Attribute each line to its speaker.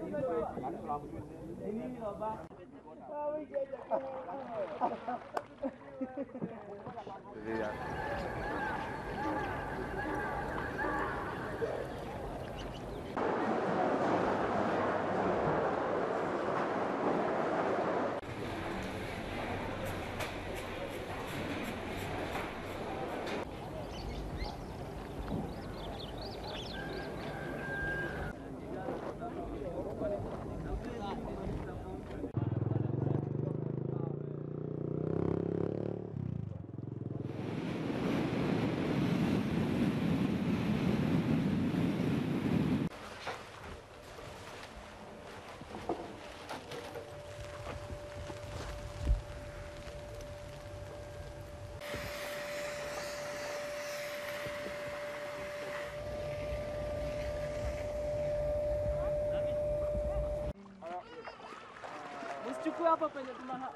Speaker 1: Thank you. Usichukue hapa penye tuna